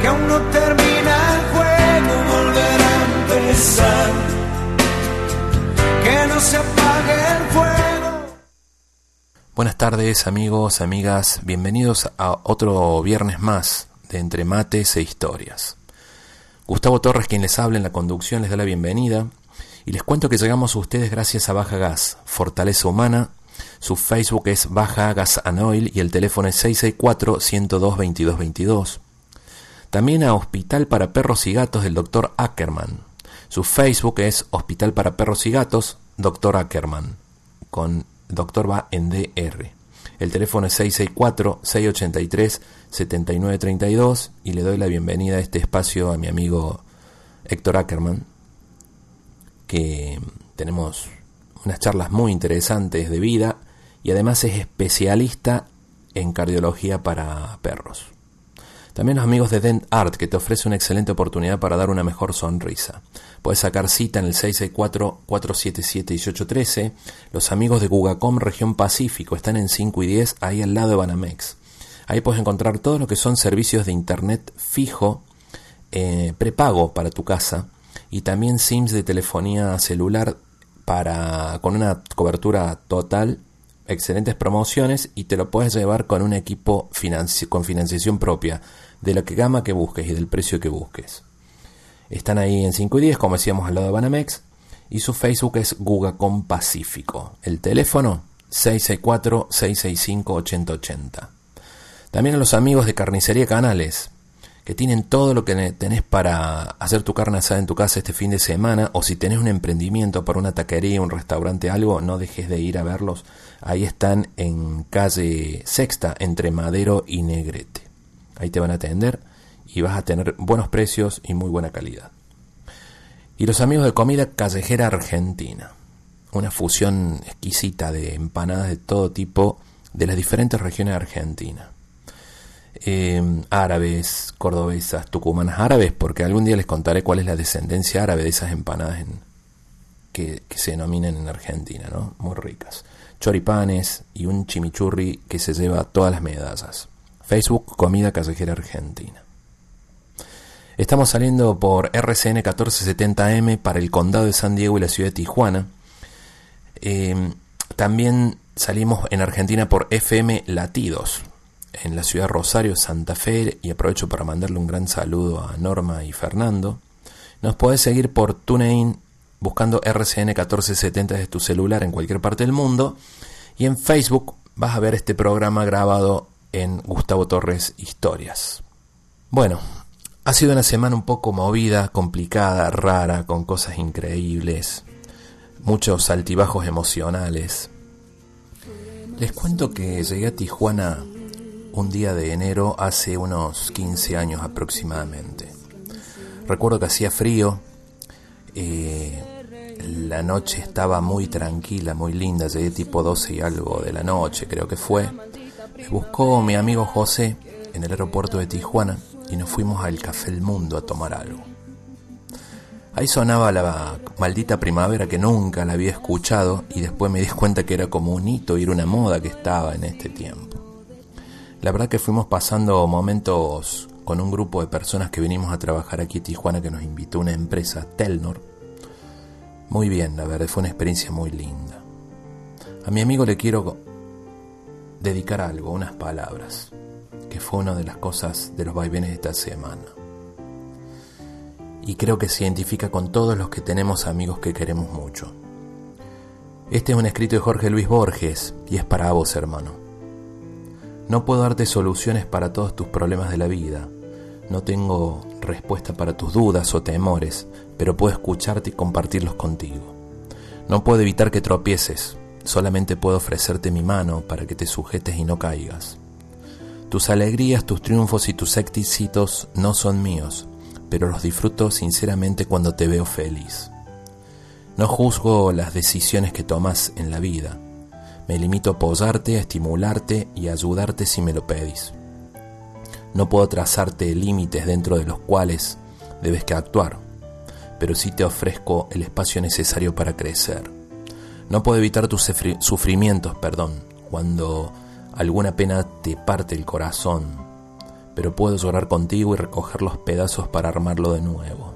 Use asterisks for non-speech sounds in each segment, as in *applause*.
Que aún no termina el a empezar. Que no se apague el fuego. Buenas tardes amigos, amigas, bienvenidos a otro viernes más de Entre Mates e Historias. Gustavo Torres, quien les habla en la conducción, les da la bienvenida y les cuento que llegamos a ustedes gracias a Baja Gas, Fortaleza Humana. Su Facebook es Baja Gas and Oil y el teléfono es 664-102-2222. También a Hospital para Perros y Gatos del Dr. Ackerman. Su Facebook es Hospital para Perros y Gatos, Dr. Ackerman, con Doctor va en DR. El teléfono es 664-683-7932 y le doy la bienvenida a este espacio a mi amigo Héctor Ackerman, que tenemos unas charlas muy interesantes de vida y además es especialista en cardiología para perros. También los amigos de Dent Art, que te ofrece una excelente oportunidad para dar una mejor sonrisa. Puedes sacar cita en el 664-477-1813. Los amigos de Gugacom Región Pacífico están en 5 y 10, ahí al lado de Banamex. Ahí puedes encontrar todo lo que son servicios de internet fijo, eh, prepago para tu casa y también SIMs de telefonía celular para, con una cobertura total excelentes promociones y te lo puedes llevar con un equipo con financiación propia, de la gama que busques y del precio que busques. Están ahí en 5 y 10, como decíamos al lado de Banamex, y su Facebook es Gugacom Pacífico. El teléfono 664-665-8080. También a los amigos de Carnicería Canales, que tienen todo lo que tenés para hacer tu carne asada en tu casa este fin de semana, o si tenés un emprendimiento para una taquería, un restaurante, algo, no dejes de ir a verlos. Ahí están en calle Sexta, entre Madero y Negrete. Ahí te van a atender y vas a tener buenos precios y muy buena calidad. Y los amigos de comida callejera argentina. Una fusión exquisita de empanadas de todo tipo de las diferentes regiones de Argentina eh, árabes, cordobesas, tucumanas árabes, porque algún día les contaré cuál es la descendencia árabe de esas empanadas que, se denominan en Argentina, ¿no? Muy ricas. Choripanes y un chimichurri que se lleva todas las medallas. Facebook Comida Callejera Argentina. Estamos saliendo por RCN 1470M para el condado de San Diego y la ciudad de Tijuana. Eh, también salimos en Argentina por FM Latidos, en la ciudad de Rosario, Santa Fe, y aprovecho para mandarle un gran saludo a Norma y Fernando. Nos podés seguir por TuneIn buscando RCN 1470 desde tu celular en cualquier parte del mundo. Y en Facebook vas a ver este programa grabado en Gustavo Torres Historias. Bueno, ha sido una semana un poco movida, complicada, rara, con cosas increíbles, muchos altibajos emocionales. Les cuento que llegué a Tijuana un día de enero hace unos 15 años aproximadamente. Recuerdo que hacía frío, eh, la noche estaba muy tranquila, muy linda, llegué tipo 12 y algo de la noche, creo que fue. Buscó mi amigo José en el aeropuerto de Tijuana y nos fuimos al Café El Mundo a tomar algo. Ahí sonaba la maldita primavera que nunca la había escuchado y después me di cuenta que era como un hito y era una moda que estaba en este tiempo. La verdad que fuimos pasando momentos con un grupo de personas que vinimos a trabajar aquí en Tijuana que nos invitó una empresa, Telnor. Muy bien, la verdad fue una experiencia muy linda. A mi amigo le quiero dedicar algo, unas palabras, que fue una de las cosas de los vaivenes de esta semana. y creo que se identifica con todos los que tenemos amigos que queremos mucho. Este es un escrito de Jorge Luis Borges y es para vos, hermano. No puedo darte soluciones para todos tus problemas de la vida. No tengo respuesta para tus dudas o temores, pero puedo escucharte y compartirlos contigo. No puedo evitar que tropieces, solamente puedo ofrecerte mi mano para que te sujetes y no caigas. Tus alegrías, tus triunfos y tus éxitos no son míos, pero los disfruto sinceramente cuando te veo feliz. No juzgo las decisiones que tomas en la vida. Me limito a apoyarte, a estimularte y a ayudarte si me lo pedís. No puedo trazarte límites dentro de los cuales debes que actuar, pero sí te ofrezco el espacio necesario para crecer. No puedo evitar tus sufrimientos, perdón, cuando alguna pena te parte el corazón, pero puedo llorar contigo y recoger los pedazos para armarlo de nuevo.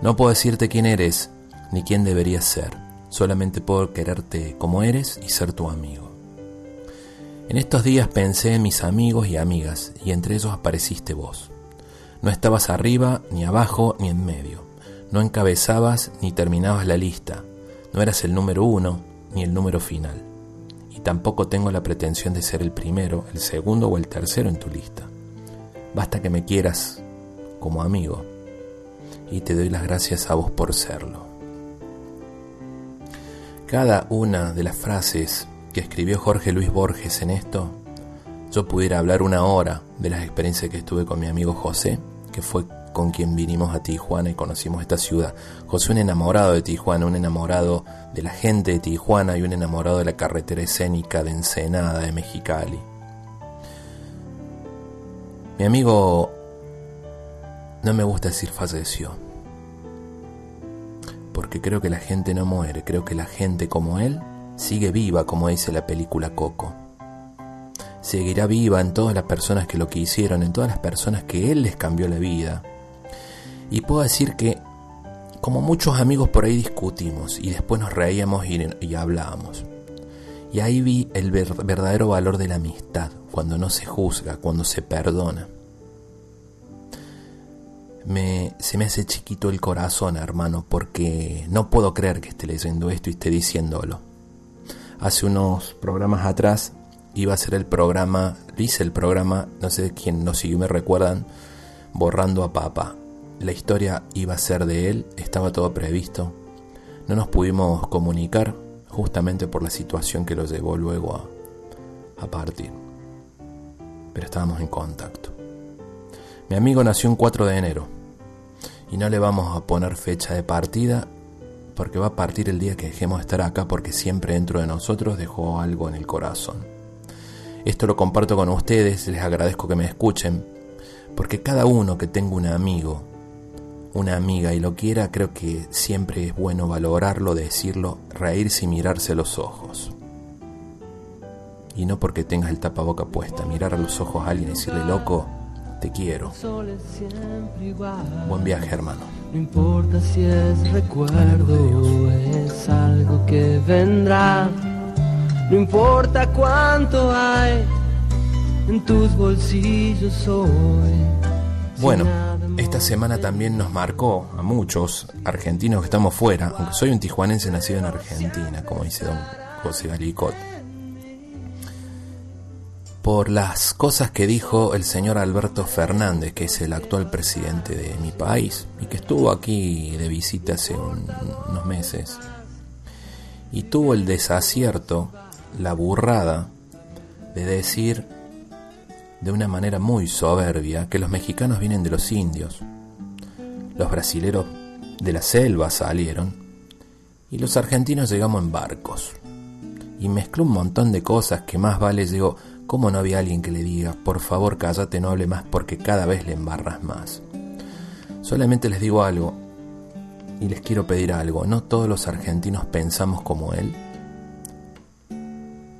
No puedo decirte quién eres ni quién deberías ser, solamente puedo quererte como eres y ser tu amigo. En estos días pensé en mis amigos y amigas, y entre ellos apareciste vos. No estabas arriba, ni abajo, ni en medio. No encabezabas ni terminabas la lista. No eras el número uno, ni el número final. Y tampoco tengo la pretensión de ser el primero, el segundo o el tercero en tu lista. Basta que me quieras como amigo. Y te doy las gracias a vos por serlo. Cada una de las frases que escribió Jorge Luis Borges en esto, yo pudiera hablar una hora de las experiencias que estuve con mi amigo José, que fue con quien vinimos a Tijuana y conocimos esta ciudad. José un enamorado de Tijuana, un enamorado de la gente de Tijuana y un enamorado de la carretera escénica de Ensenada, de Mexicali. Mi amigo, no me gusta decir falleció, porque creo que la gente no muere, creo que la gente como él sigue viva, como dice la película Coco. Seguirá viva en todas las personas que lo quisieron, en todas las personas que él les cambió la vida. Y puedo decir que, como muchos amigos por ahí discutimos y después nos reíamos y, hablábamos. Y ahí vi el verdadero valor de la amistad, cuando no se juzga, cuando se perdona. Me, se me hace chiquito el corazón, hermano, porque no puedo creer que esté leyendo esto y esté diciéndolo hace unos programas atrás iba a ser el programa, dice el programa, no sé quién nos siguió, me recuerdan, borrando a Papa. La historia iba a ser de él, estaba todo previsto. No nos pudimos comunicar justamente por la situación que lo llevó luego a, partir. Pero estábamos en contacto. Mi amigo nació un 4 de enero y no le vamos a poner fecha de partida porque va a partir el día que dejemos de estar acá porque siempre dentro de nosotros dejó algo en el corazón. Esto lo comparto con ustedes, les agradezco que me escuchen, porque cada uno que tenga un amigo, una amiga y lo quiera, creo que siempre es bueno valorarlo, decirlo, reírse y mirarse los ojos. Y no porque tengas el tapaboca puesta, mirar a los ojos a alguien y decirle, loco, te quiero. Buen viaje, hermano. No importa si es recuerdo o es algo que vendrá. No importa cuánto hay en tus bolsillos hoy. Bueno, esta semana también nos marcó a muchos argentinos que estamos fuera, aunque soy un tijuanense nacido en Argentina, como dice don José Galicot por las cosas que dijo el señor Alberto Fernández, que es el actual presidente de mi país y que estuvo aquí de visita hace unos meses. Y tuvo el desacierto, la burrada, de decir de una manera muy soberbia que los mexicanos vienen de los indios, los brasileros de la selva salieron y los argentinos llegamos en barcos. Y mezcló un montón de cosas que más vale, digo, ¿Cómo no había alguien que le diga, por favor cállate, no hable más porque cada vez le embarras más? Solamente les digo algo y les quiero pedir algo, no todos los argentinos pensamos como él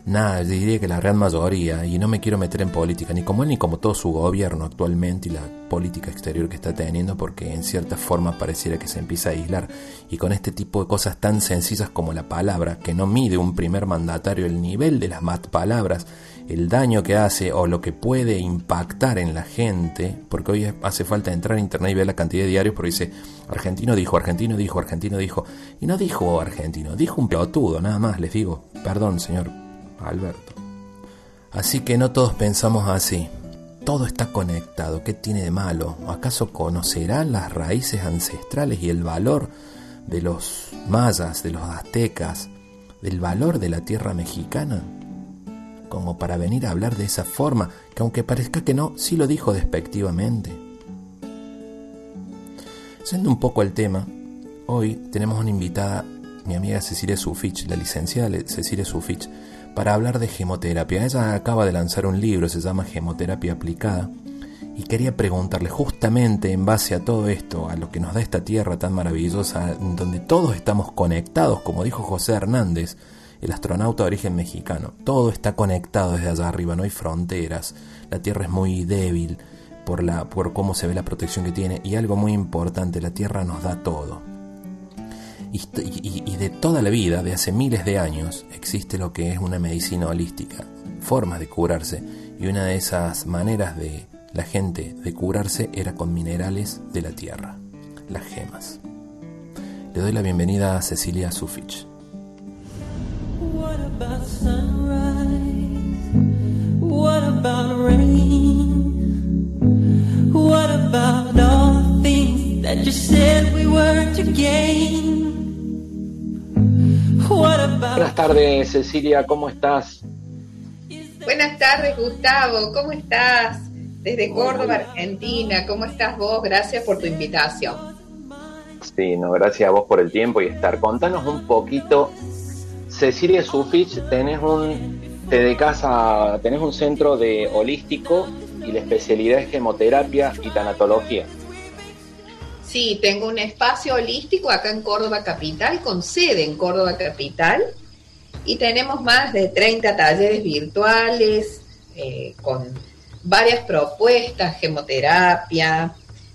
Nada, diría que la gran mayoría, y no me quiero meter en política, ni como él ni como todo su gobierno actualmente y la política exterior que está teniendo, porque en cierta forma pareciera que se empieza a aislar. Y con este tipo de cosas tan sencillas como la palabra, que no mide un primer mandatario el nivel de las palabras el daño que hace o lo que puede impactar en la gente, porque hoy hace falta entrar a internet y ver la cantidad de diarios, porque dice, argentino dijo, argentino dijo, argentino dijo, y no dijo argentino, dijo un pelotudo, nada más, les digo, perdón, señor Alberto. Así que no todos pensamos así. Todo está conectado. ¿Qué tiene de malo? ¿Acaso conocerán las raíces ancestrales y el valor de los mayas, de los aztecas, del valor de la tierra mexicana? Como para venir a hablar de esa forma, que aunque parezca que no, sí lo dijo despectivamente. Siendo un poco el tema, hoy tenemos una invitada, mi amiga Cecilia Sufich, la licenciada Cecilia Sufich, para hablar de gemoterapia. Ella acaba de lanzar un libro, se llama Gemoterapia Aplicada, y quería preguntarle justamente en base a todo esto, a lo que nos da esta tierra tan maravillosa, donde todos estamos conectados, como dijo José Hernández, el astronauta de origen mexicano, todo está conectado desde allá arriba, no hay fronteras, la tierra es muy débil por, la, por cómo se ve la protección que tiene, y algo muy importante, la tierra nos da todo y, de toda la vida, de hace miles de años, existe lo que es una medicina holística, formas de curarse, y una de esas maneras de la gente de curarse era con minerales de la tierra, las gemas. Le doy la bienvenida a Cecilia Sufich. Buenas tardes, Cecilia, ¿cómo estás? Buenas tardes, Gustavo, ¿cómo estás? Desde Córdoba, Argentina, ¿cómo estás vos? Gracias por tu invitación. Sí, no, gracias a vos por el tiempo y estar. Contanos un poquito, Cecilia Sufich, tenés un, te dedicas a, tenés un centro de holístico y la especialidad es hemoterapia y tanatología. Sí, tengo un espacio holístico acá en Córdoba Capital, con sede en Córdoba Capital, y tenemos más de 30 talleres virtuales eh, con varias propuestas, gemoterapia,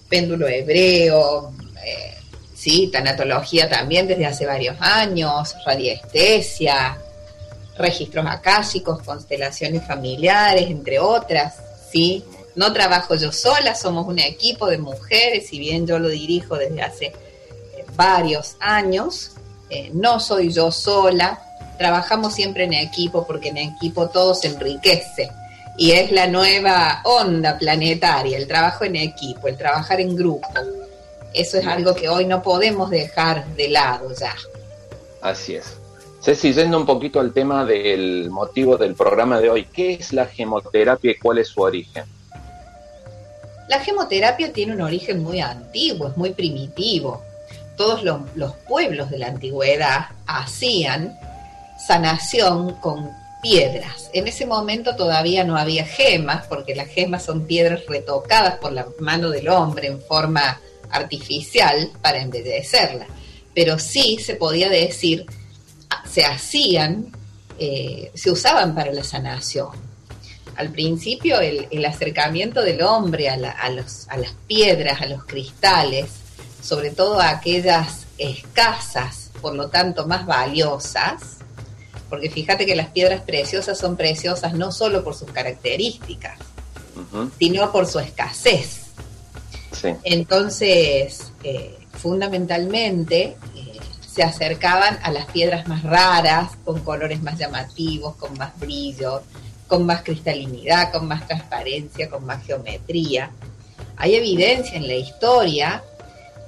péndulo hebreo, eh, sí, tanatología también desde hace varios años, radiestesia, registros acásicos, constelaciones familiares, entre otras, sí, no trabajo yo sola, somos un equipo de mujeres, si bien yo lo dirijo desde hace eh, varios años, eh, no soy yo sola, trabajamos siempre en equipo porque en equipo todo se enriquece y es la nueva onda planetaria, el trabajo en equipo, el trabajar en grupo. Eso es algo que hoy no podemos dejar de lado ya. Así es. Ceci, yendo un poquito al tema del motivo del programa de hoy, ¿qué es la gemoterapia y cuál es su origen? La gemoterapia tiene un origen muy antiguo, es muy primitivo. Todos los, pueblos de la antigüedad hacían sanación con piedras. En ese momento todavía no había gemas, porque las gemas son piedras retocadas por la mano del hombre en forma artificial para embellecerla. Pero sí se podía decir, se hacían, eh, se usaban para la sanación al principio el, acercamiento del hombre a, las piedras, a los cristales, sobre todo a aquellas escasas, por lo tanto más valiosas, porque fíjate que las piedras preciosas son preciosas no solo por sus características, sino por su escasez. Entonces, eh, fundamentalmente, eh, se acercaban a las piedras más raras, con colores más llamativos, con más brillo, con más cristalinidad, con más transparencia, con más geometría. Hay evidencia en la historia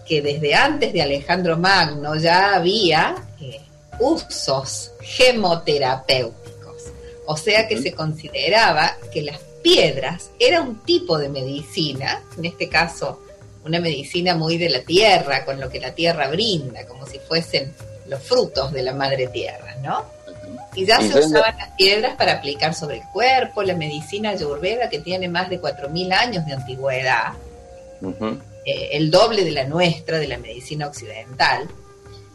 que desde antes de Alejandro Magno ya había eh, usos gemoterapéuticos, o sea que se consideraba que las piedras era un tipo de medicina, en este caso una medicina muy de la tierra, con lo que la tierra brinda, como si fuesen los frutos de la madre tierra, ¿no? Y ya se usaban las piedras para aplicar sobre el cuerpo, la medicina ayurveda que tiene más de 4.000 años de antigüedad, eh, el doble de la nuestra, de la medicina occidental,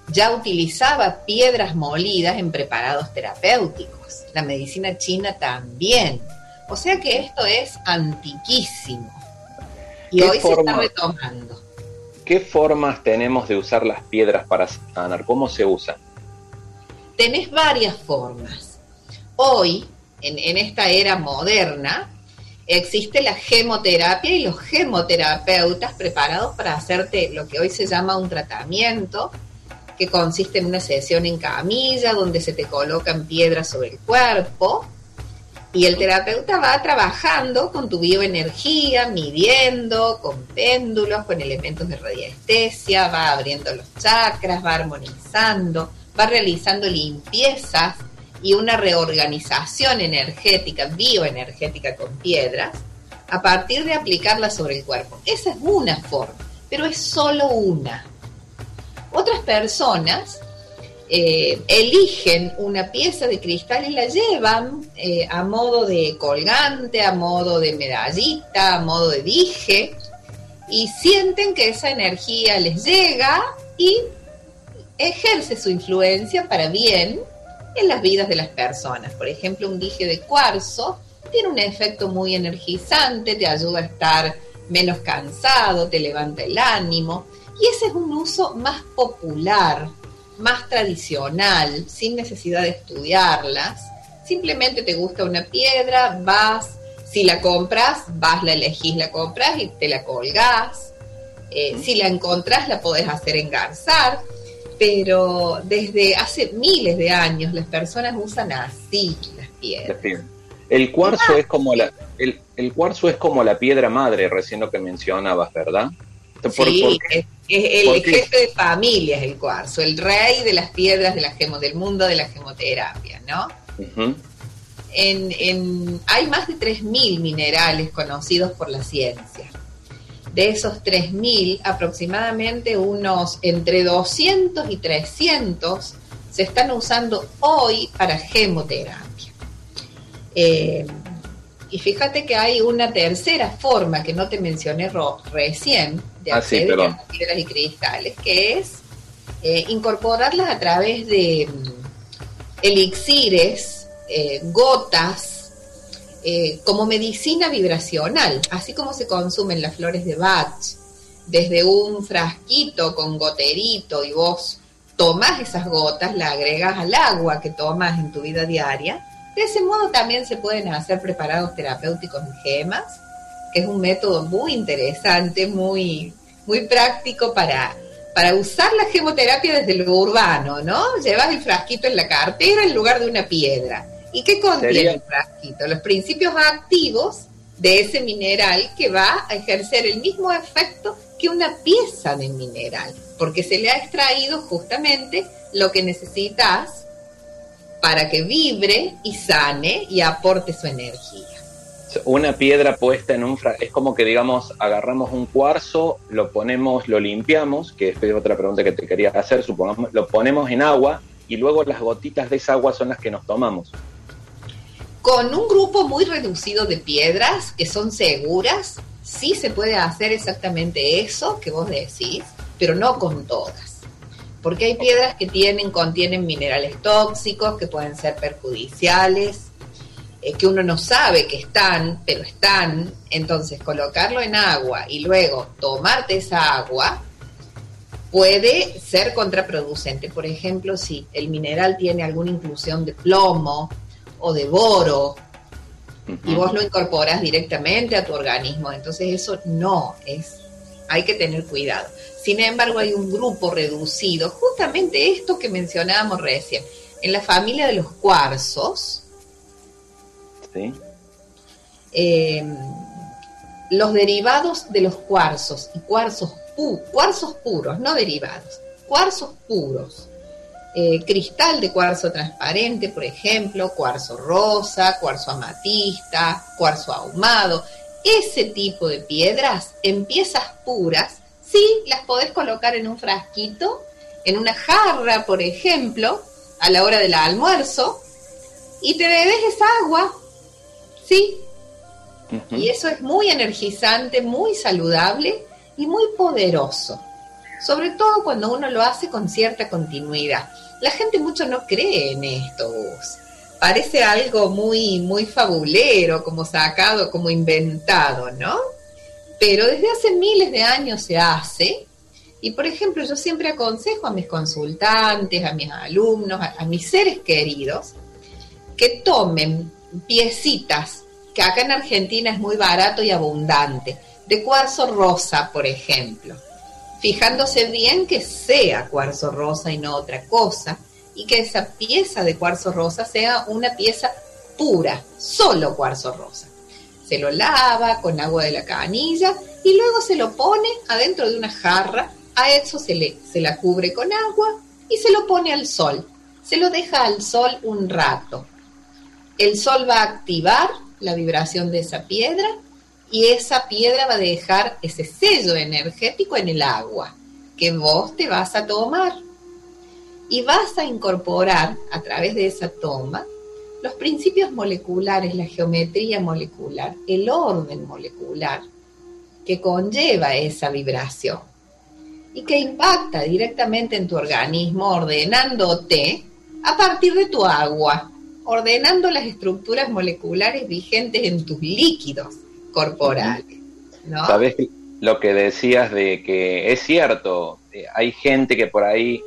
ya utilizaba piedras molidas en preparados terapéuticos. La medicina china también. O sea que esto es antiquísimo. Y hoy se está retomando. ¿Qué formas tenemos de usar las piedras para sanar? ¿Cómo se usan? Tenés varias formas. Hoy en, en esta era moderna, existe la gemoterapia y los gemoterapeutas preparados para hacerte lo que hoy se llama un tratamiento, que consiste en una sesión en camilla donde se te colocan piedras sobre el cuerpo y el terapeuta va trabajando con tu bioenergía, midiendo, con péndulos, con elementos de radiestesia, va abriendo los chakras, va armonizando, va realizando limpiezas y una reorganización energética, bioenergética con piedras, a partir de aplicarlas sobre el cuerpo. Esa es una forma, pero es solo una. Otras personas eh, eligen una pieza de cristal y la llevan eh, a modo de colgante, a modo de medallita, a modo de dije, y sienten que esa energía les llega y ejerce su influencia para bien en las vidas de las personas. Por ejemplo, un dije de cuarzo tiene un efecto muy energizante, te ayuda a estar menos cansado, te levanta el ánimo. Y ese es un uso más popular, más tradicional, sin necesidad de estudiarlas. Simplemente te gusta una piedra, vas, si la compras, vas, la elegís, la compras y te la colgás. Eh, si la encontrás, la podés hacer engarzar pero desde hace miles de años las personas usan así las piedras. El cuarzo es como la el, cuarzo es como la piedra madre, recién lo que mencionabas, ¿verdad? sí, es, el jefe de familia es el cuarzo, el rey de las piedras de la gemo, del mundo de la gemoterapia, ¿no? en, en, hay más de 3.000 minerales conocidos por la ciencia de esos 3.000, aproximadamente unos entre 200 y 300 se están usando hoy para gemoterapia. Eh, y fíjate que hay una tercera forma que no te mencioné recién de ah, acceder a las piedras y cristales, que es eh, incorporarlas a través de mm, elixires, eh, gotas, eh, como medicina vibracional, así como se consumen las flores de Bach, desde un frasquito con goterito y vos tomas esas gotas, la agregas al agua que tomas en tu vida diaria. De ese modo también se pueden hacer preparados terapéuticos en gemas, que es un método muy interesante, muy, muy práctico para, para usar la gemoterapia desde lo urbano, ¿no? Llevas el frasquito en la cartera en lugar de una piedra ¿Y qué contiene el frasquito? Los principios activos de ese mineral que va a ejercer el mismo efecto que una pieza de mineral, porque se le ha extraído justamente lo que necesitas para que vibre y sane y aporte su energía. Una piedra puesta en un frasco, es como que digamos, agarramos un cuarzo, lo ponemos, lo limpiamos, que es otra pregunta que te quería hacer, supongamos, lo ponemos en agua y luego las gotitas de esa agua son las que nos tomamos con un grupo muy reducido de piedras que son seguras, sí se puede hacer exactamente eso que vos decís, pero no con todas. Porque hay piedras que tienen, contienen minerales tóxicos que pueden ser perjudiciales, eh, que uno no sabe que están, pero están. Entonces, colocarlo en agua y luego tomarte esa agua puede ser contraproducente. Por ejemplo, si el mineral tiene alguna inclusión de plomo, o de boro, y vos lo incorporas directamente a tu organismo. Entonces eso no es, hay que tener cuidado. Sin embargo, hay un grupo reducido, justamente esto que mencionábamos recién, en la familia de los cuarzos. Eh, los derivados de los cuarzos y cuarzos, cuarzos puros, no derivados, cuarzos puros eh, cristal de cuarzo transparente, por ejemplo, cuarzo rosa, cuarzo amatista, cuarzo ahumado. Ese tipo de piedras en piezas puras, sí, las podés colocar en un frasquito, en una jarra, por ejemplo, a la hora del almuerzo, y te bebes esa agua, sí. Y eso es muy energizante, muy saludable y muy poderoso sobre todo cuando uno lo hace con cierta continuidad. La gente mucho no cree en esto, Parece algo muy, muy fabulero, como sacado, como inventado, ¿no? Pero desde hace miles de años se hace. Y por ejemplo, yo siempre aconsejo a mis consultantes, a mis alumnos, a, mis seres queridos, que tomen piecitas, que acá en Argentina es muy barato y abundante, de cuarzo rosa, por ejemplo, fijándose bien que sea cuarzo rosa y no otra cosa, y que esa pieza de cuarzo rosa sea una pieza pura, solo cuarzo rosa. Se lo lava con agua de la canilla y luego se lo pone adentro de una jarra, a eso se, le, se la cubre con agua y se lo pone al sol. Se lo deja al sol un rato. El sol va a activar la vibración de esa piedra y esa piedra va a dejar ese sello energético en el agua que vos te vas a tomar. Y vas a incorporar a través de esa toma los principios moleculares, la geometría molecular, el orden molecular que conlleva esa vibración y que impacta directamente en tu organismo ordenándote a partir de tu agua, ordenando las estructuras moleculares vigentes en tus líquidos corporales. ¿no? ¿Sabes lo que decías de que es cierto? Eh, hay gente que por ahí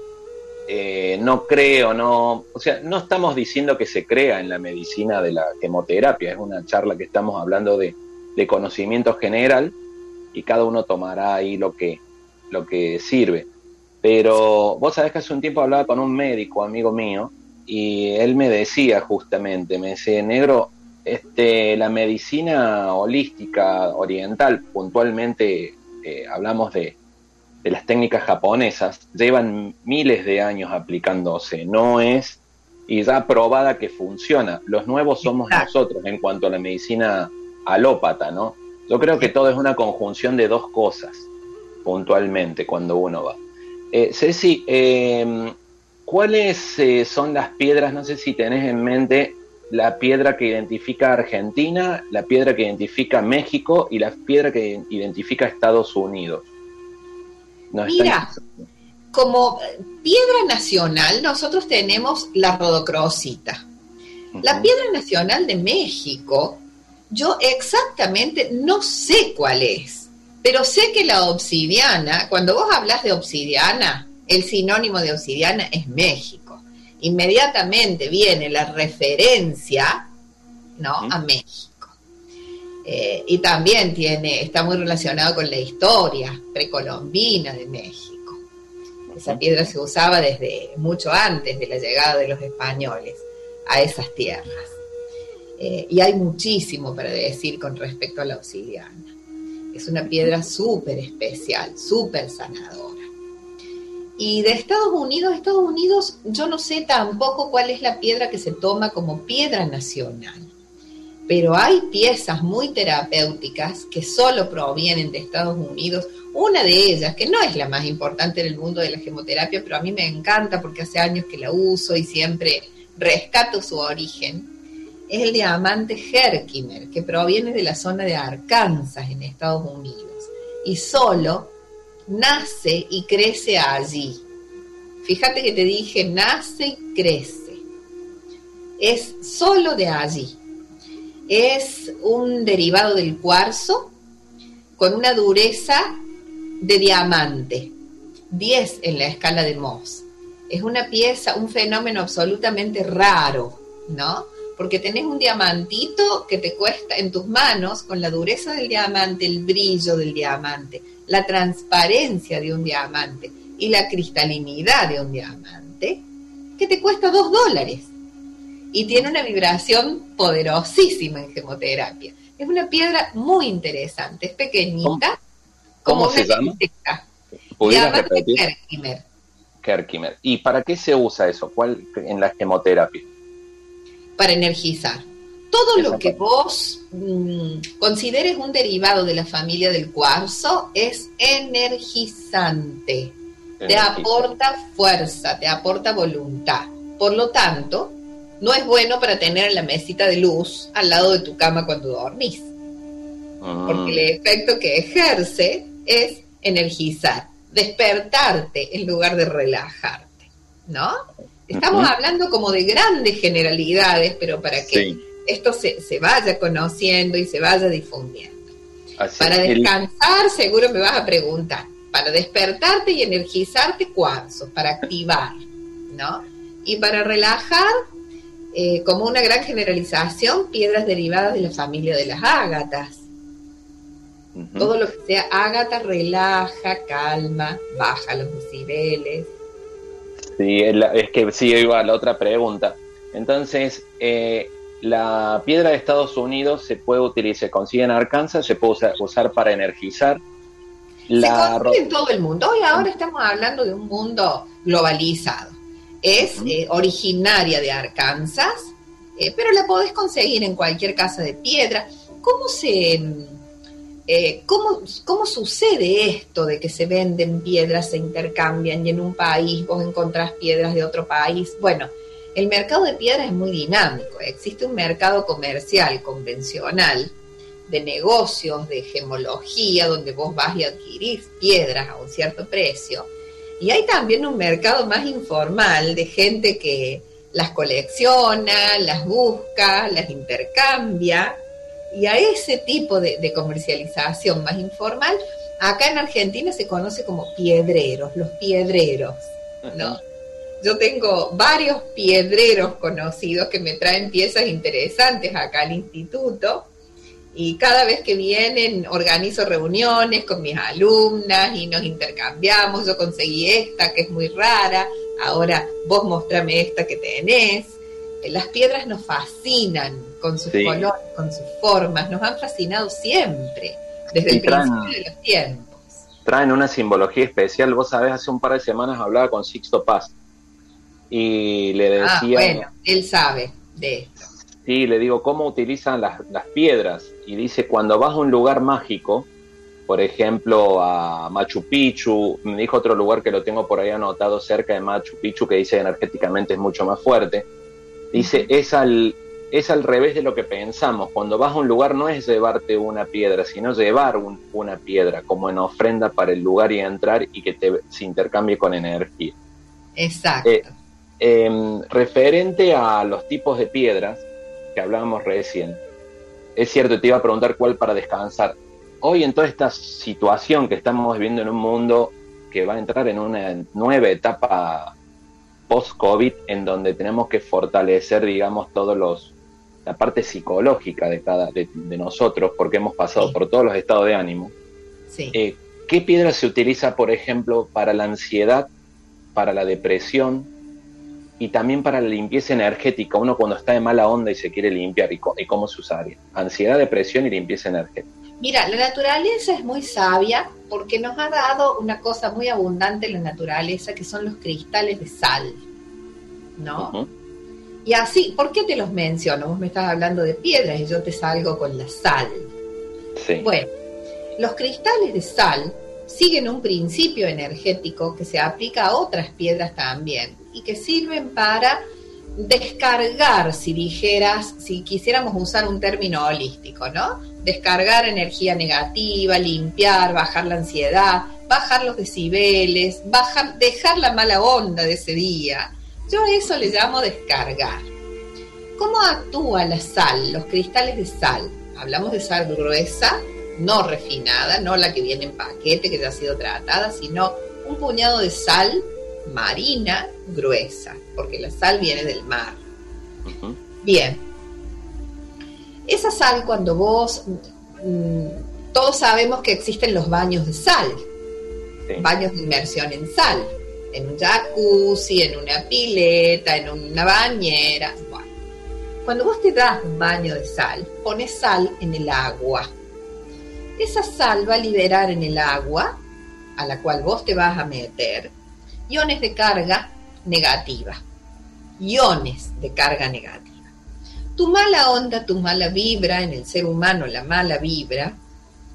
eh, no cree o no, o sea, no estamos diciendo que se crea en la medicina de la quimioterapia, es una charla que estamos hablando de, de conocimiento general y cada uno tomará ahí lo que, lo que sirve. Pero vos sabés que hace un tiempo hablaba con un médico, amigo mío, y él me decía justamente, me decía, negro, este, la medicina holística oriental, puntualmente eh, hablamos de, de las técnicas japonesas, llevan miles de años aplicándose, no es, y ya probada que funciona. Los nuevos somos nosotros en cuanto a la medicina alópata, ¿no? Yo creo que todo es una conjunción de dos cosas, puntualmente, cuando uno va. Eh, Ceci, eh, ¿cuáles eh, son las piedras? No sé si tenés en mente la piedra que identifica Argentina, la piedra que identifica México y la piedra que identifica Estados Unidos. Mira, como piedra nacional nosotros tenemos la rodocrosita. La piedra nacional de México, yo exactamente no sé cuál es, pero sé que la obsidiana, cuando vos hablas de obsidiana, el sinónimo de obsidiana es México. Inmediatamente viene la referencia ¿no? a México. Eh, y también tiene, está muy relacionado con la historia precolombina de México. Esa piedra se usaba desde mucho antes de la llegada de los españoles a esas tierras. Eh, y hay muchísimo para decir con respecto a la obsidiana. Es una piedra súper especial, súper sanadora. Y de Estados Unidos, Estados Unidos, yo no sé tampoco cuál es la piedra que se toma como piedra nacional pero hay piezas muy terapéuticas que solo provienen de Estados Unidos. Una de ellas, que no es la más importante en el mundo de la gemoterapia, pero a mí me encanta porque hace años que la uso y siempre rescato su origen, es el diamante Herkimer, que proviene de la zona de Arkansas en Estados Unidos. Y solo nace y crece allí. Fíjate que te dije, nace y crece. Es solo de allí es un derivado del cuarzo con una dureza de diamante, 10 en la escala de Mohs. Es una pieza, un fenómeno absolutamente raro, ¿no? Porque tenés un diamantito que te cuesta en tus manos, con la dureza del diamante, el brillo del diamante, la transparencia de un diamante y la cristalinidad de un diamante, que te cuesta dos dólares y tiene una vibración poderosísima en gemoterapia. Es una piedra muy interesante, es pequeñita. ¿Cómo, se llama? ¿Podrías repetir? Kerkimer. Kerkimer. ¿Y para qué se usa eso? ¿Cuál en la gemoterapia? Para energizar. Todo lo que vos mm, consideres un derivado de la familia del cuarzo es energizante. Te aporta fuerza, te aporta voluntad. Por lo tanto, no es bueno para tener la mesita de luz al lado de tu cama cuando dormís. Ah. Porque el efecto que ejerce es energizar, despertarte en lugar de relajarte, ¿no? Estamos hablando como de grandes generalidades, pero para que esto se, vaya conociendo y se vaya difundiendo. para descansar, seguro me vas a preguntar. Para despertarte y energizarte, cuarzos, para activar, *laughs* ¿no? Y para relajar, eh, como una gran generalización, piedras derivadas de la familia de las ágatas. Todo lo que sea ágata relaja, calma, baja los decibeles. Sí, es que sí, iba a la otra pregunta. Entonces, eh, la piedra de Estados Unidos se puede utilizar, se consigue en Arkansas, se puede usar, para energizar. La se consigue en todo el mundo. Hoy ahora estamos hablando de un mundo globalizado. Es eh, originaria de Arkansas, eh, pero la podés conseguir en cualquier casa de piedra. ¿Cómo se eh, ¿cómo, ¿cómo, sucede esto de que se venden piedras, se intercambian y en un país vos encontrás piedras de otro país? Bueno, el mercado de piedras es muy dinámico. Existe un mercado comercial convencional de negocios, de gemología, donde vos vas y adquirís piedras a un cierto precio. Y hay también un mercado más informal de gente que las colecciona, las busca, las intercambia y a ese tipo de, comercialización más informal, acá en Argentina se conoce como piedreros, los piedreros, ¿no? *laughs* Yo tengo varios piedreros conocidos que me traen piezas interesantes acá al instituto y cada vez que vienen organizo reuniones con mis alumnas y nos intercambiamos. Yo conseguí esta que es muy rara, ahora vos mostrame esta que tenés. Las piedras nos fascinan con sus colores, con sus formas, nos han fascinado siempre, desde el principio de los tiempos. Traen una simbología especial. Vos sabés, hace un par de semanas hablaba con Sixto Paz y le ah, decía... Ah, bueno, él sabe de esto. Sí, le digo, ¿cómo utilizan las, las piedras? Y dice, cuando vas a un lugar mágico, por ejemplo, a Machu Picchu, me dijo otro lugar que lo tengo por ahí anotado cerca de Machu Picchu, que dice energéticamente es mucho más fuerte, dice, es al, es al revés de lo que pensamos. Cuando vas a un lugar no es llevarte una piedra, sino llevar una piedra como en ofrenda para el lugar y entrar y que te, se intercambie con energía. Exacto. Eh, em, referente a los tipos de piedras que hablábamos recién, es cierto, te iba a preguntar cuál para descansar. Hoy en toda esta situación que estamos viviendo en un mundo que va a entrar en una nueva etapa post-COVID, en donde tenemos que fortalecer, digamos, todos los la parte psicológica de cada de, nosotros, porque hemos pasado por todos los estados de ánimo. Eh, ¿Qué piedra se utiliza, por ejemplo, para la ansiedad, para la depresión y también para la limpieza energética? Uno cuando está de mala onda y se quiere limpiar, ¿y, cómo se usaría? Ansiedad, depresión y limpieza energética. Mira, la naturaleza es muy sabia porque nos ha dado una cosa muy abundante en la naturaleza, que son los cristales de sal, ¿no? Y así, ¿por qué te los menciono? Vos me estás hablando de piedras y yo te salgo con la sal. Sí. Bueno, los cristales de sal siguen un principio energético que se aplica a otras piedras también y que sirven para descargar, si dijeras, si quisiéramos usar un término holístico, ¿no? Descargar energía negativa, limpiar, bajar la ansiedad, bajar los decibeles, bajar, dejar la mala onda de ese día, yo a eso le llamo descargar. ¿Cómo actúa la sal, los cristales de sal? Hablamos de sal gruesa, no refinada, no la que viene en paquete, que ya ha sido tratada, sino un puñado de sal marina gruesa, porque la sal viene del mar. Bien. Esa sal cuando vos, mm, todos sabemos que existen los baños de sal, baños de inmersión en sal en un jacuzzi, en una pileta, en una bañera. Bueno, cuando vos te das un baño de sal, pones sal en el agua. Esa sal va a liberar en el agua, a la cual vos te vas a meter, iones de carga negativa. Iones de carga negativa. Tu mala onda, tu mala vibra, en el ser humano la mala vibra,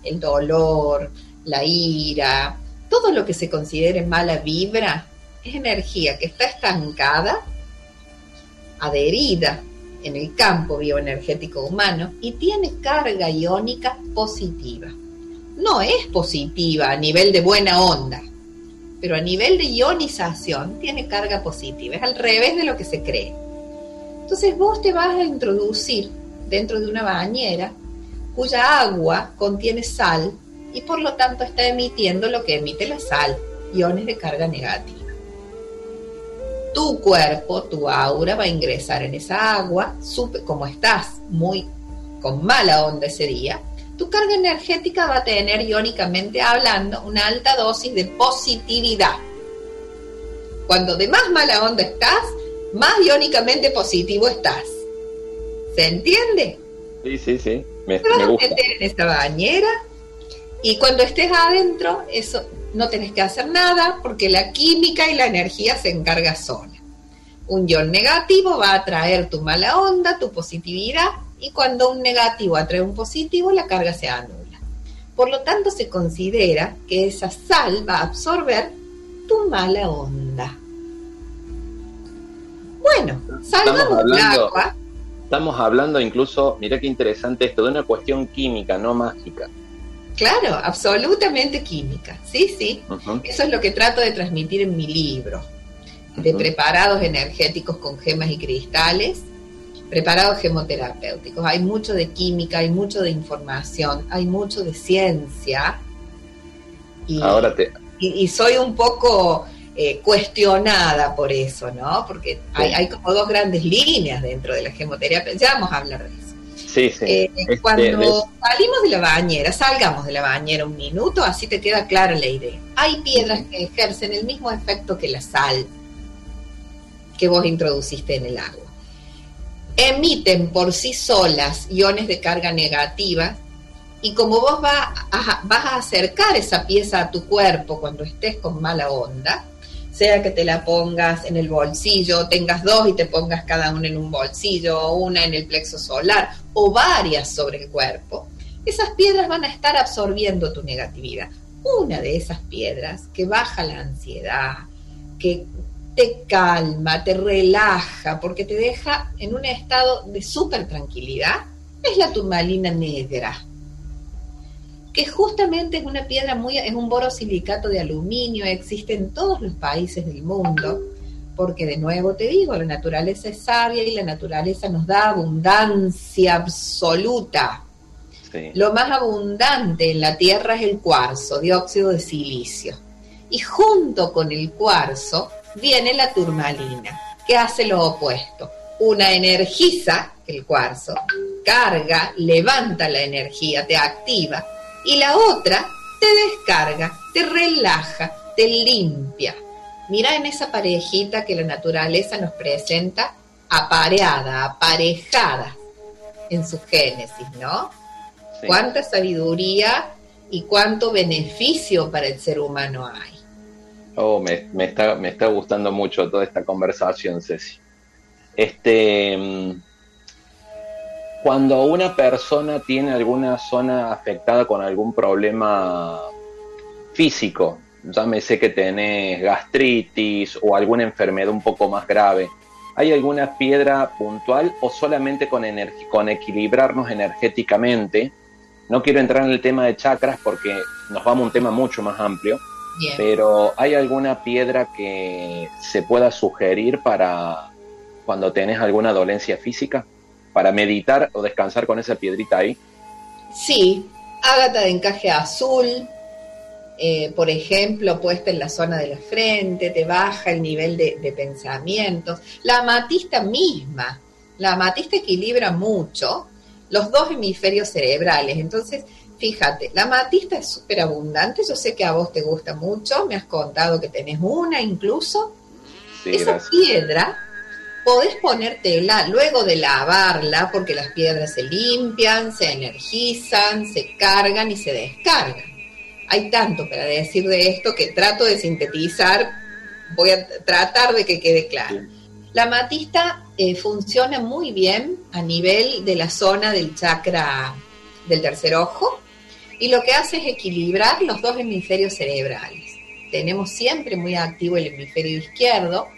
el dolor, la ira, todo lo que se considere mala vibra es energía que está estancada, adherida en el campo bioenergético humano y tiene carga iónica positiva. No es positiva a nivel de buena onda, pero a nivel de ionización tiene carga positiva. Es al revés de lo que se cree. Entonces vos te vas a introducir dentro de una bañera cuya agua contiene sal y por lo tanto está emitiendo lo que emite la sal, iones de carga negativa. tu cuerpo, tu aura va a ingresar en esa agua, como estás muy con mala onda ese día, tu carga energética va a tener iónicamente hablando una alta dosis de positividad. Cuando de más mala onda estás, más iónicamente positivo estás. ¿Se entiende? Sí, sí, sí. Me, Te vas a meter en esta bañera y cuando estés adentro, eso no tenés que hacer nada porque la química y la energía se encarga sola. Un ion negativo va a atraer tu mala onda, tu positividad, y cuando un negativo atrae un positivo, la carga se anula. Por lo tanto, se considera que esa sal va a absorber tu mala onda. Bueno, salgamos del agua. Estamos hablando incluso, mira qué interesante esto, de una cuestión química, no mágica. Claro, absolutamente química. Sí, sí. Eso es lo que trato de transmitir en mi libro. De preparados energéticos con gemas y cristales, preparados gemoterapéuticos. Hay mucho de química, hay mucho de información, hay mucho de ciencia. Y, Ahora te... y, soy un poco eh, cuestionada por eso, ¿no? Porque hay, hay, como dos grandes líneas dentro de la gemoterapia. Ya vamos a hablar de eso. Sí, sí. Eh, este, cuando salimos de la bañera, salgamos de la bañera un minuto, así te queda clara la idea. Hay piedras que ejercen el mismo efecto que la sal que vos introduciste en el agua. Emiten por sí solas iones de carga negativa y como vos vas a acercar esa pieza a tu cuerpo cuando estés con mala onda, sea que te la pongas en el bolsillo, tengas dos y te pongas cada una en un bolsillo, una en el plexo solar, o varias sobre el cuerpo, esas piedras van a estar absorbiendo tu negatividad. Una de esas piedras que baja la ansiedad, que te calma, te relaja, porque te deja en un estado de súper tranquilidad, es la turmalina negra que justamente es una piedra muy, es un borosilicato de aluminio, existe en todos los países del mundo, porque de nuevo te digo, la naturaleza es sabia y la naturaleza nos da abundancia absoluta. Lo más abundante en la Tierra es el cuarzo, dióxido de silicio. Y junto con el cuarzo viene la turmalina, que hace lo opuesto. Una energiza el cuarzo, carga, levanta la energía, te activa y la otra te descarga, te relaja, te limpia. Mira en esa parejita que la naturaleza nos presenta apareada, aparejada en su génesis, ¿no? Cuánta sabiduría y cuánto beneficio para el ser humano hay. Oh, me, está, me está gustando mucho toda esta conversación, Ceci. Este, mm, cuando una persona tiene alguna zona afectada con algún problema físico, llámese que tenés gastritis o alguna enfermedad un poco más grave, ¿hay alguna piedra puntual o solamente con, con equilibrarnos energéticamente? No quiero entrar en el tema de chakras porque nos vamos a un tema mucho más amplio, pero ¿hay alguna piedra que se pueda sugerir para cuando tenés alguna dolencia física? para meditar o descansar con esa piedrita ahí? Sí, ágata de encaje azul, eh, por ejemplo, puesta en la zona de la frente, te baja el nivel de, de pensamientos. La amatista misma, la amatista equilibra mucho los dos hemisferios cerebrales. Entonces, fíjate, la amatista es súper abundante. Yo sé que a vos te gusta mucho, me has contado que tenés una incluso. Sí, Esa piedra podés ponértela luego de lavarla porque las piedras se limpian, se energizan, se cargan y se descargan. Hay tanto para decir de esto que trato de sintetizar, voy a tratar de que quede claro. La matista eh, funciona muy bien a nivel de la zona del chakra del tercer ojo y lo que hace es equilibrar los dos hemisferios cerebrales. Tenemos siempre muy activo el hemisferio izquierdo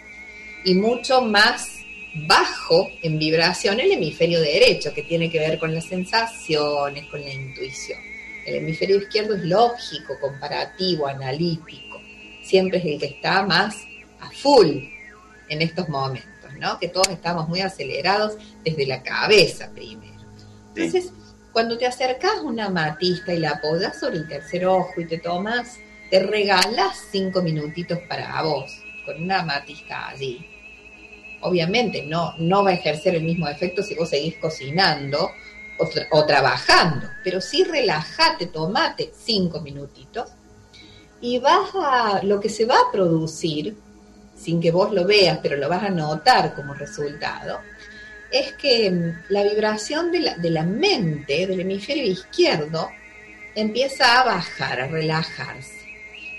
y mucho más bajo en vibración el hemisferio derecho, que tiene que ver con las sensaciones, con la intuición. El hemisferio izquierdo es lógico, comparativo, analítico. Siempre es el que está más a full en estos momentos, ¿no? Que todos estamos muy acelerados desde la cabeza primero. Entonces, cuando te acercas una matista y la apoyas sobre el tercer ojo y te tomas, te regalas cinco minutitos para vos, con una matista allí. Obviamente no, no va a ejercer el mismo efecto si vos seguís cocinando o, o trabajando, pero sí relájate, tomate cinco minutitos y vas a, lo que se va a producir, sin que vos lo veas, pero lo vas a notar como resultado, es que mm, la vibración de la, de la mente, del hemisferio izquierdo, empieza a bajar, a relajarse.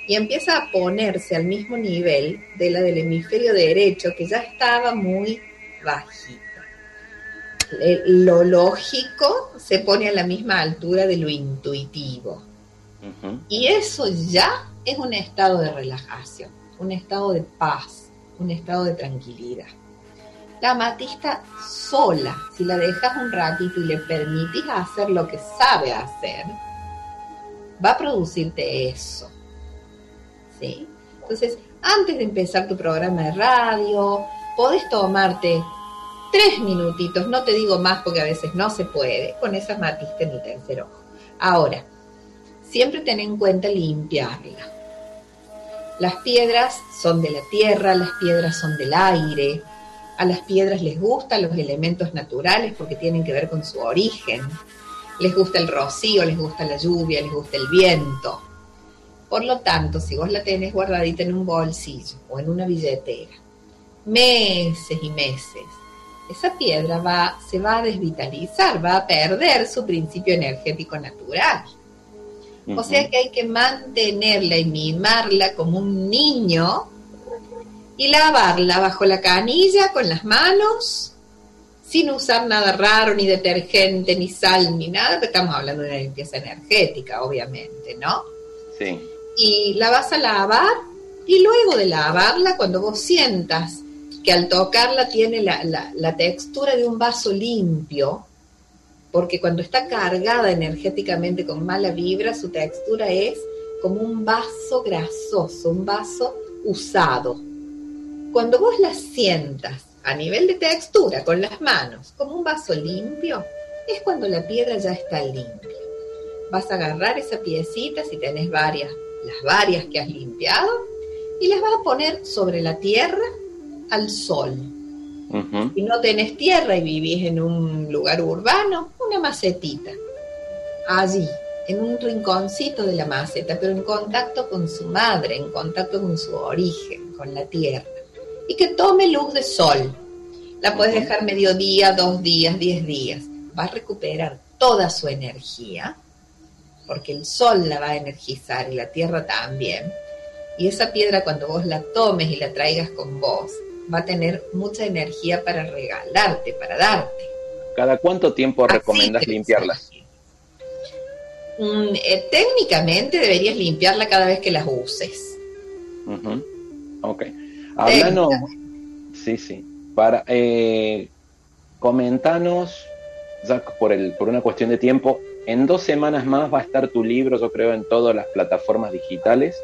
Y empieza a ponerse al mismo nivel de la del hemisferio derecho, que ya estaba muy bajito. Lo lógico se pone a la misma altura de lo intuitivo. Y eso ya es un estado de relajación, un estado de paz, un estado de tranquilidad. La amatista sola, si la dejas un ratito y le permitís hacer lo que sabe hacer, va a producirte eso. ¿Sí? Entonces, antes de empezar tu programa de radio, podés tomarte tres minutitos, no te digo más porque a veces no se puede, con esa amatista en el tercer ojo. Ahora, siempre ten en cuenta limpiarla. Las piedras son de la tierra, las piedras son del aire. A las piedras les gustan los elementos naturales porque tienen que ver con su origen. Les gusta el rocío, les gusta la lluvia, les gusta el viento. Por lo tanto, si vos la tenés guardadita en un bolsillo o en una billetera, meses y meses, esa piedra va, se va a desvitalizar, va a perder su principio energético natural. O sea que hay que mantenerla y mimarla como un niño y lavarla bajo la canilla con las manos, sin usar nada raro, ni detergente, ni sal, ni nada, porque estamos hablando de una limpieza energética, obviamente, ¿no? Sí. Y la vas a lavar y luego de lavarla, cuando vos sientas que al tocarla tiene la, la textura de un vaso limpio, porque cuando está cargada energéticamente con mala vibra, su textura es como un vaso grasoso, un vaso usado. Cuando vos la sientas a nivel de textura con las manos como un vaso limpio, es cuando la piedra ya está limpia. Vas a agarrar esa piecita, si tenés varias, las varias que has limpiado, y las vas a poner sobre la tierra al sol si no tenés tierra y vivís en un lugar urbano, una macetita. Allí, en un rinconcito de la maceta, pero en contacto con su madre, en contacto con su origen, con la tierra. Y que tome luz de sol. La puedes dejar mediodía, dos días, diez días. Va a recuperar toda su energía, porque el sol la va a energizar y la tierra también. Y esa piedra cuando vos la tomes y la traigas con vos, va a tener mucha energía para regalarte, para darte. ¿Cada cuánto tiempo recomiendas limpiarlas? Mm, eh, técnicamente deberías limpiarla cada vez que las uses. Ok. Háblanos. Sí, sí. Para, eh, comentanos, ya por, el, por una cuestión de tiempo, en dos semanas más va a estar tu libro, yo creo, en todas las plataformas digitales.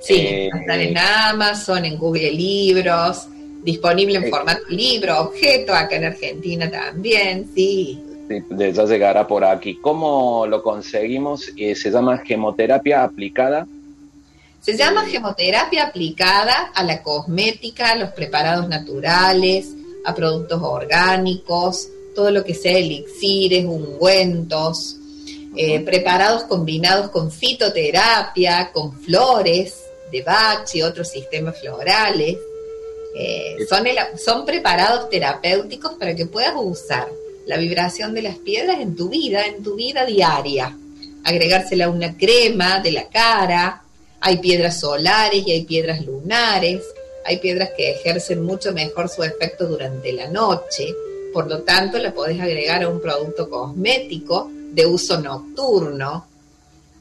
Sí, eh, en Amazon, en Google Libros, disponible en eh, formato libro, objeto, acá en Argentina también, sí. sí ya llegará por aquí. ¿Cómo lo conseguimos? Eh, se llama gemoterapia aplicada. Se llama gemoterapia aplicada a la cosmética, a los preparados naturales, a productos orgánicos, todo lo que sea elixires, ungüentos, preparados combinados con fitoterapia, con flores, de Bach y otros sistemas florales. Eh, son, son preparados terapéuticos para que puedas usar la vibración de las piedras en tu vida, en tu vida diaria. Agregársela a una crema de la cara. Hay piedras solares y hay piedras lunares. Hay piedras que ejercen mucho mejor su efecto durante la noche. Por lo tanto, la podés agregar a un producto cosmético de uso nocturno.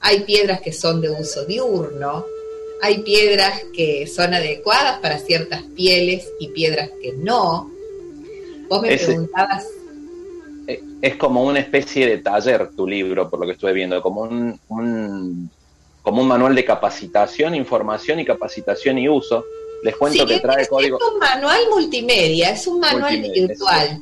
Hay piedras que son de uso diurno hay piedras que son adecuadas para ciertas pieles y piedras que no. Vos me preguntabas... Eh, es como una especie de taller tu libro, por lo que estuve viendo, como un, como un manual de capacitación, información y capacitación y uso. Les cuento que trae código. Es un manual multimedia, es un manual virtual.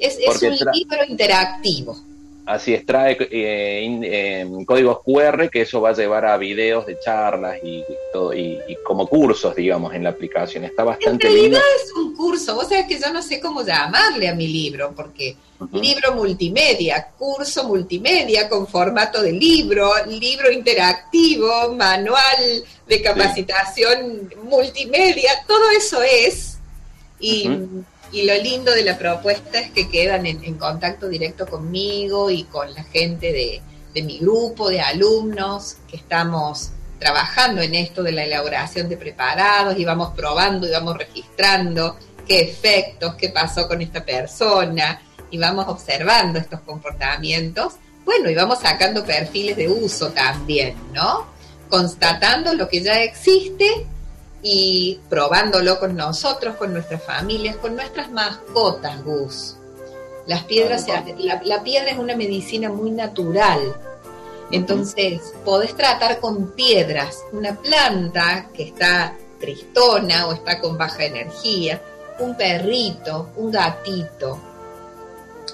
Es, un libro interactivo. Así extrae eh, códigos QR que eso va a llevar a videos de charlas y, todo, y, como cursos, digamos, en la aplicación. Está bastante En realidad es un curso. Vos sabés que yo no sé cómo llamarle a mi libro, porque libro multimedia, curso multimedia con formato de libro, libro interactivo, manual de capacitación multimedia, todo eso es. Y y lo lindo de la propuesta es que quedan en, contacto directo conmigo y con la gente de, mi grupo de alumnos que estamos trabajando en esto de la elaboración de preparados y vamos probando y vamos registrando qué efectos, qué pasó con esta persona y vamos observando estos comportamientos. Bueno, y vamos sacando perfiles de uso también, ¿no? Constatando lo que ya existe y probándolo con nosotros, con nuestras familias, con nuestras mascotas, Gus. Las piedras, la, piedra es una medicina muy natural. Entonces, podés tratar con piedras una planta que está tristona o está con baja energía, un perrito, un gatito,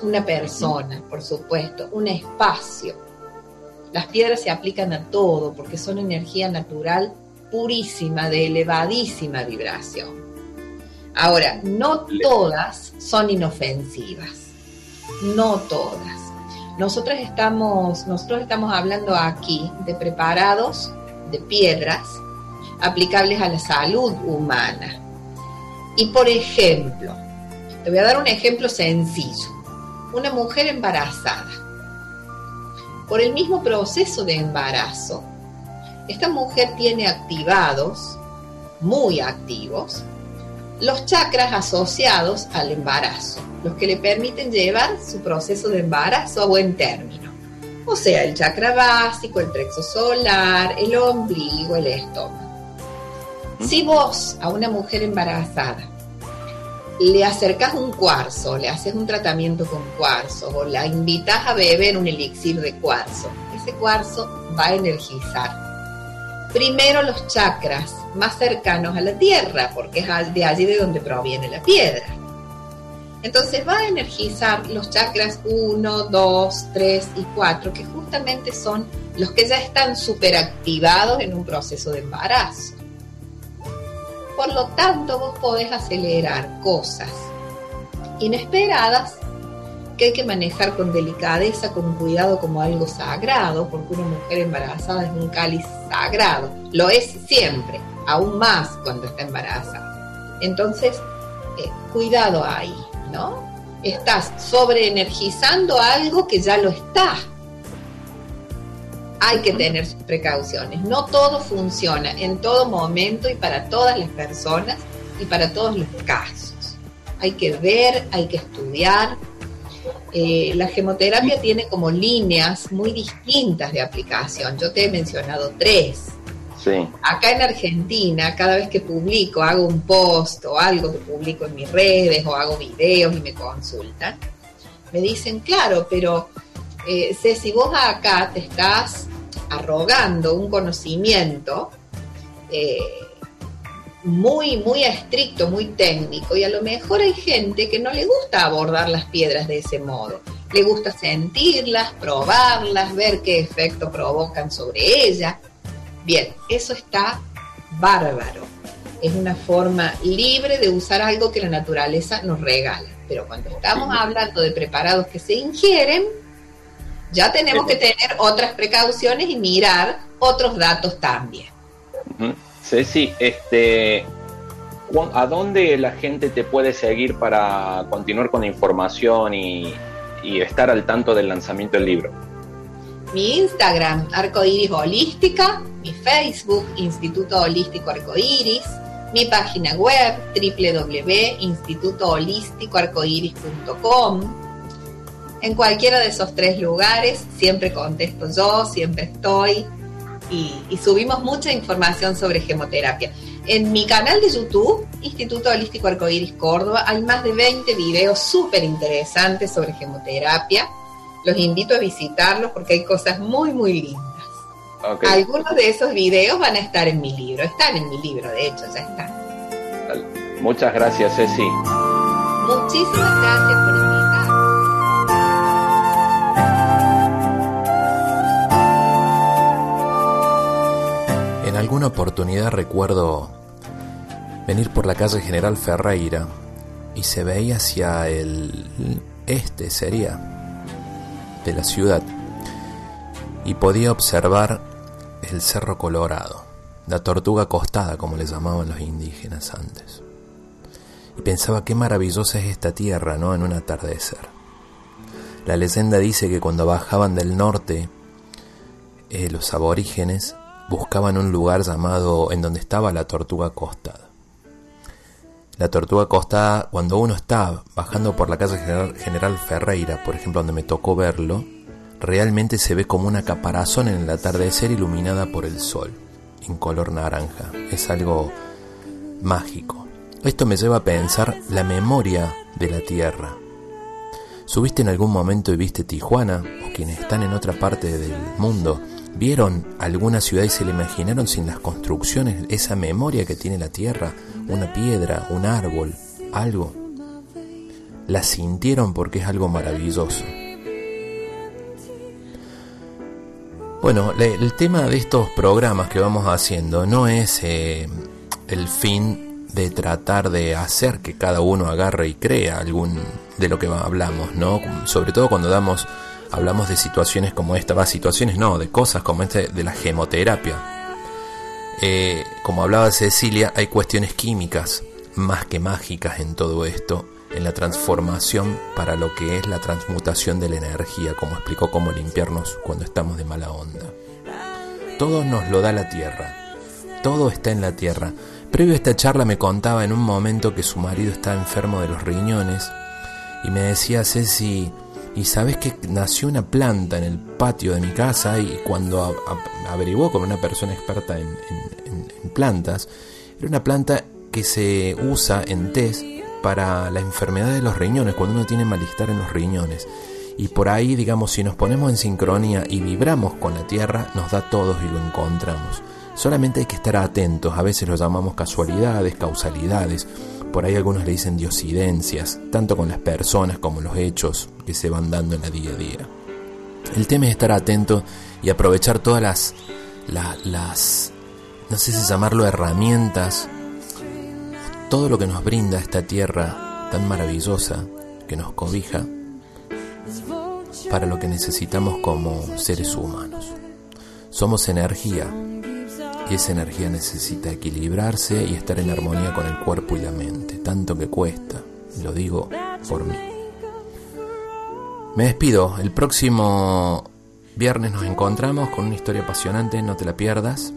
una persona, por supuesto, un espacio. Las piedras se aplican a todo porque son energía natural purísima, de elevadísima vibración. Ahora, no todas son inofensivas, no todas. Nosotros estamos, nosotros estamos hablando aquí de preparados de piedras aplicables a la salud humana. Y por ejemplo, te voy a dar un ejemplo sencillo. Una mujer embarazada. Por el mismo proceso de embarazo, esta mujer tiene activados, muy activos, los chakras asociados al embarazo, los que le permiten llevar su proceso de embarazo a buen término. O sea, el chakra básico, el plexo solar, el ombligo, el estómago. Si vos a una mujer embarazada le acercas un cuarzo, le haces un tratamiento con cuarzo o la invitas a beber un elixir de cuarzo, ese cuarzo va a energizar primero los chakras más cercanos a la tierra, porque es de allí de donde proviene la piedra. Entonces va a energizar los chakras 1, 2, 3 y 4, que justamente son los que ya están superactivados en un proceso de embarazo. Por lo tanto, vos podés acelerar cosas inesperadas que hay que manejar con delicadeza, con cuidado como algo sagrado, porque una mujer embarazada es un cáliz sagrado. Lo es siempre, aún más cuando está embarazada. Entonces, eh, cuidado ahí, ¿no? Estás sobreenergizando algo que ya lo está. Hay que tener sus precauciones. No todo funciona en todo momento y para todas las personas y para todos los casos. Hay que ver, hay que estudiar, eh, la gemoterapia tiene como líneas muy distintas de aplicación. Yo te he mencionado tres. Acá en Argentina, cada vez que publico, hago un post o algo que publico en mis redes o hago videos y me consultan, me dicen, claro, pero eh, si vos acá te estás arrogando un conocimiento, eh, muy, muy estricto, muy técnico, y a lo mejor hay gente que no le gusta abordar las piedras de ese modo. Le gusta sentirlas, probarlas, ver qué efecto provocan sobre ellas. Bien, eso está bárbaro. Es una forma libre de usar algo que la naturaleza nos regala. Pero cuando estamos hablando de preparados que se ingieren, ya tenemos que tener otras precauciones y mirar otros datos también. Ceci, este, ¿a dónde la gente te puede seguir para continuar con la información y, estar al tanto del lanzamiento del libro? Mi Instagram, Arcoiris Holística, mi Facebook, Instituto Holístico Arcoiris, mi página web, www.institutoholísticoarcoiris.com. En cualquiera de esos tres lugares siempre contesto yo, siempre estoy y, subimos mucha información sobre gemoterapia. En mi canal de YouTube, Instituto Holístico Arcoíris Córdoba, hay más de 20 videos súper interesantes sobre gemoterapia. Los invito a visitarlos porque hay cosas muy, muy lindas. Algunos de esos videos van a estar en mi libro, están en mi libro, de hecho, ya están. Muchas gracias, Ceci. Muchísimas gracias por alguna oportunidad recuerdo venir por la calle General Ferreira y se veía hacia el este, sería, de la ciudad, y podía observar el Cerro Colorado, la tortuga acostada, como le llamaban los indígenas antes. Y pensaba qué maravillosa es esta tierra, ¿no? En un atardecer. La leyenda dice que cuando bajaban del norte, eh, los aborígenes buscaban un lugar llamado en donde estaba la tortuga acostada. La tortuga acostada, cuando uno está bajando por la calle General, General Ferreira, por ejemplo, donde me tocó verlo, realmente se ve como una caparazón en el atardecer iluminada por el sol, en color naranja. Es algo mágico. Esto me lleva a pensar la memoria de la Tierra. ¿Subiste en algún momento y viste Tijuana? O quienes están en otra parte del mundo, ¿vieron alguna ciudad y se la imaginaron sin las construcciones, esa memoria que tiene la Tierra? Una piedra, un árbol, algo. La sintieron porque es algo maravilloso. Bueno, el tema de estos programas que vamos haciendo no es eh, el fin de tratar de hacer que cada uno agarre y crea algún de lo que hablamos, ¿no? Sobre todo cuando damos hablamos de situaciones como esta, va, situaciones no, de cosas como este de la gemoterapia. Eh, como hablaba Cecilia, hay cuestiones químicas más que mágicas en todo esto en la transformación para lo que es la transmutación de la energía, como explicó cómo limpiarnos cuando estamos de mala onda. Todo nos lo da la tierra, todo está en la tierra. Previo a esta charla me contaba en un momento que su marido está enfermo de los riñones y me decía Ceci, y sabes que nació una planta en el patio de mi casa y cuando averiguó con una persona experta en, plantas, era una planta que se usa en test para la enfermedad de los riñones, cuando uno tiene malestar en los riñones. Y por ahí, digamos, si nos ponemos en sincronía y vibramos con la Tierra, nos da todos y lo encontramos. Solamente hay que estar atentos, a veces lo llamamos casualidades, causalidades, por ahí algunos le dicen diosidencias, tanto con las personas como los hechos que se van dando en la día a día. El tema es estar atento y aprovechar todas las, las, las no sé si llamarlo herramientas todo lo que nos brinda esta tierra tan maravillosa que nos cobija para lo que necesitamos como seres humanos. Somos energía y esa energía necesita equilibrarse y estar en armonía con el cuerpo y la mente, tanto que cuesta, lo digo por mí. Me despido, el próximo viernes nos encontramos con una historia apasionante, no te la pierdas,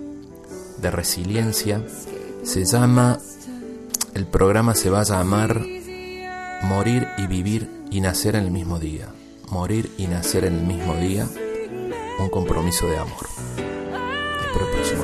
de resiliencia, se llama el programa se va a llamar Morir y vivir y nacer en el mismo día. Morir y nacer en el mismo día. Un compromiso de amor. Espero el próximo